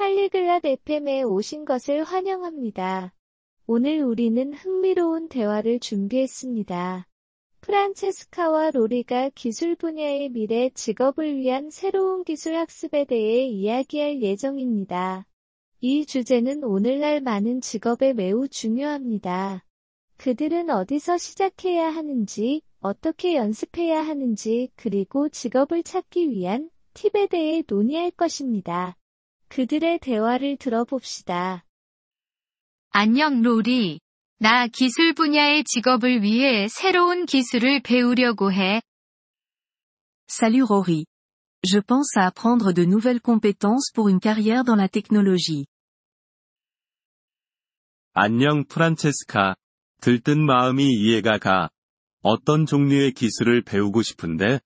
팔리글랏 FM에 오신 것을 환영합니다. 오늘 우리는 흥미로운 대화를 준비했습니다. 프란체스카와 로리가 기술 분야의 미래 직업을 위한 새로운 기술 학습에 대해 이야기할 예정입니다. 이 주제는 오늘날 많은 직업에 매우 중요합니다. 그들은 어디서 시작해야 하는지, 어떻게 연습해야 하는지, 그리고 직업을 찾기 위한 팁에 대해 논의할 것입니다. 그들의 대화를 들어봅시다. 안녕 로리. 나 기술 분야의 직업을 위해 새로운 기술을 배우려고 해. Salut Rory. Je pense à apprendre de nouvelles compétences pour une carrière dans la technologie. 안녕 프란체스카. 들뜬 마음이 이해가 가. 어떤 종류의 기술을 배우고 싶은데?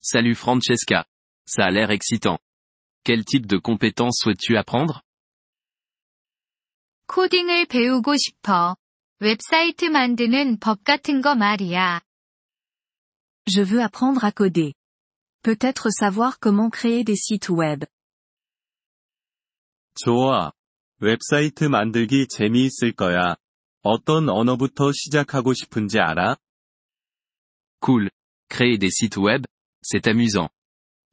Salut Francesca. Ça a l'air excitant. Quel type de compétences souhaites-tu apprendre 코딩을 배우고 싶어. 웹사이트 만드는 법 같은 거 말이야. Je veux apprendre à coder. Peut-être savoir comment créer des sites web. 좋아. 웹사이트 만들기 재미있을 거야. 어떤 언어부터 시작하고 싶은지 알아? Cool. Créer des sites web, c'est amusant.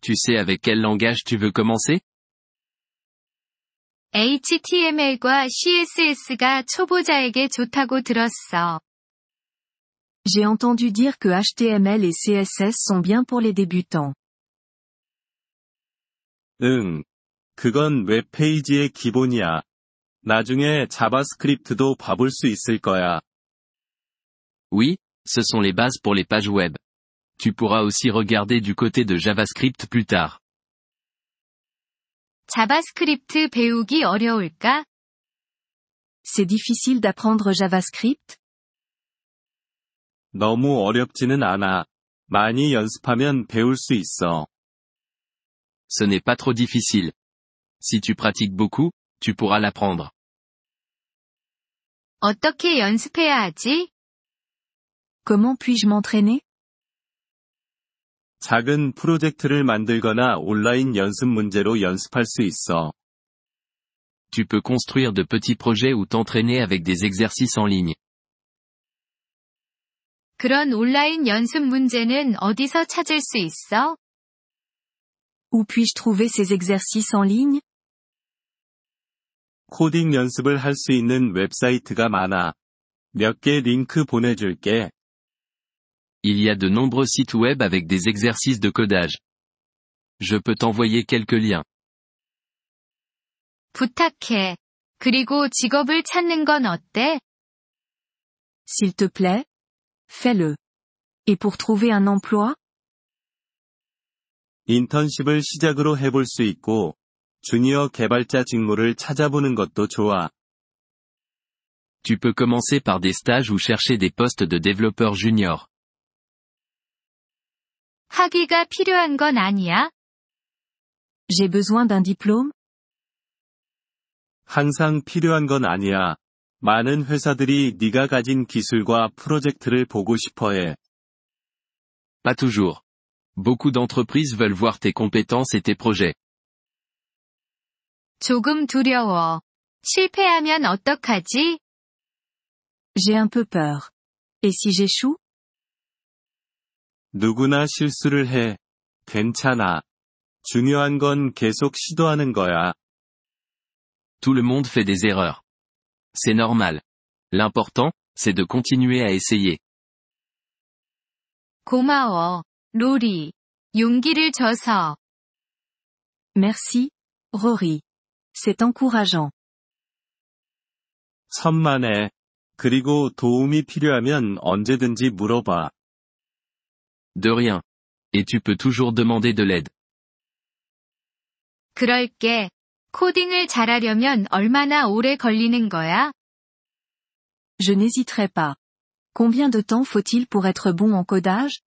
Tu sais avec quel langage tu veux commencer HTML과 CSS가 초보자에게 좋다고 들었어. J'ai entendu dire que HTML et CSS sont bien pour les débutants. 응. 그건 웹페이지의 기본이야. 나중에 자바스크립트도 봐볼 수 있을 거야. Oui, ce sont les bases pour les pages web. Tu pourras aussi regarder du côté de JavaScript plus tard. 자바스크립트 배우기 어려울까? C'est difficile d'apprendre JavaScript 너무 어렵지는 않아. 많이 연습하면 배울 수 있어. Ce n'est pas trop difficile. Si tu pratiques beaucoup, tu pourras l'apprendre. 어떻게 연습해야 하지? Comment puis-je m'entraîner 작은 프로젝트를 만들거나 온라인 연습 문제로 연습할 수 있어. Tu peux construire de petits projets ou t'entraîner avec des exercices en ligne. 그런 온라인 연습 문제는 어디서 찾을 수 있어? Où puis-je trouver ces exercices en ligne 코딩 연습을 할 수 있는 웹사이트가 많아. 몇 개 링크 보내줄게. Il y a de nombreux sites web avec des exercices de codage. Je peux t'envoyer quelques liens. 부탁해. 그리고 직업을 찾는 건 어때? S'il te plaît Fais-le. Et pour trouver un emploi 인턴십을 시작으로 해볼 수 있고, 주니어 개발자 직무를 찾아보는 것도 좋아. Tu peux commencer par des stages ou chercher des postes de développeur junior. 학위가 필요한 건 아니야? J'ai besoin d'un diplôme 항상 필요한 건 아니야. 많은 회사들이 네가 가진 기술과 프로젝트를 보고 싶어 해. Pas toujours. Beaucoup d'entreprises veulent voir tes compétences et tes projets. 조금 두려워. 실패하면 어떡하지? J'ai un peu peur. Et si j'échoue 누구나 실수를 해. 괜찮아. 중요한 건 계속 시도하는 거야. Tout le monde fait des erreurs. C'est normal. L'important, c'est de continuer à essayer. 고마워. 로리. 용기를 줘서. Merci, Rory. C'est encourageant. 천만에. 그리고 도움이 필요하면 언제든지 물어봐. De rien. Et tu peux toujours demander de l'aide. 그럴게. 코딩을 잘하려면 얼마나 오래 걸리는 거야? Je n'hésiterai pas. Combien de temps faut-il pour être bon en codage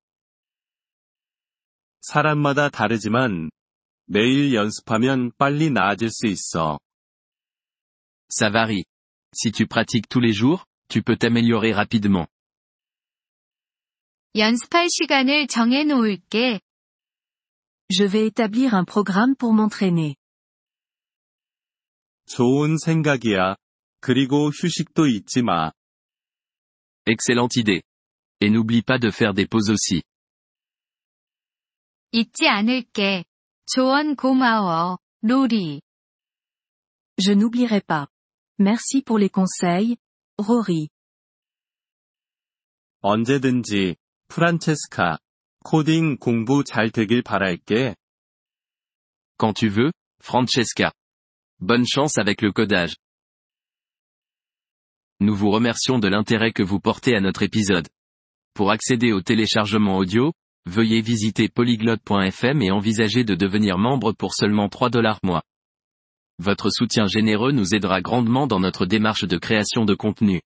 사람마다 다르지만, 매일 연습하면 빨리 나아질 수 있어. Ça varie. Si tu pratiques tous les jours, tu peux t'améliorer rapidement. 연습할 시간을 정해 놓을게. Je vais établir un programme pour m'entraîner. 좋은 생각이야. 그리고 휴식도 잊지 마. Excellente idée. Et n'oublie pas de faire des pauses aussi. 잊지 않을게. 조언 고마워, 로리. Je n'oublierai pas. Merci pour les conseils, Rory. 언제든지, 프란체스카. 코딩 공부 잘 되길 바랄게. Quand tu veux, Francesca. Bonne chance avec le codage. Nous vous remercions de l'intérêt que vous portez à notre épisode. Pour accéder au téléchargement audio, veuillez visiter polyglotte.fm et envisager de devenir membre pour seulement 3 dollars mois. Votre soutien généreux nous aidera grandement dans notre démarche de création de contenu.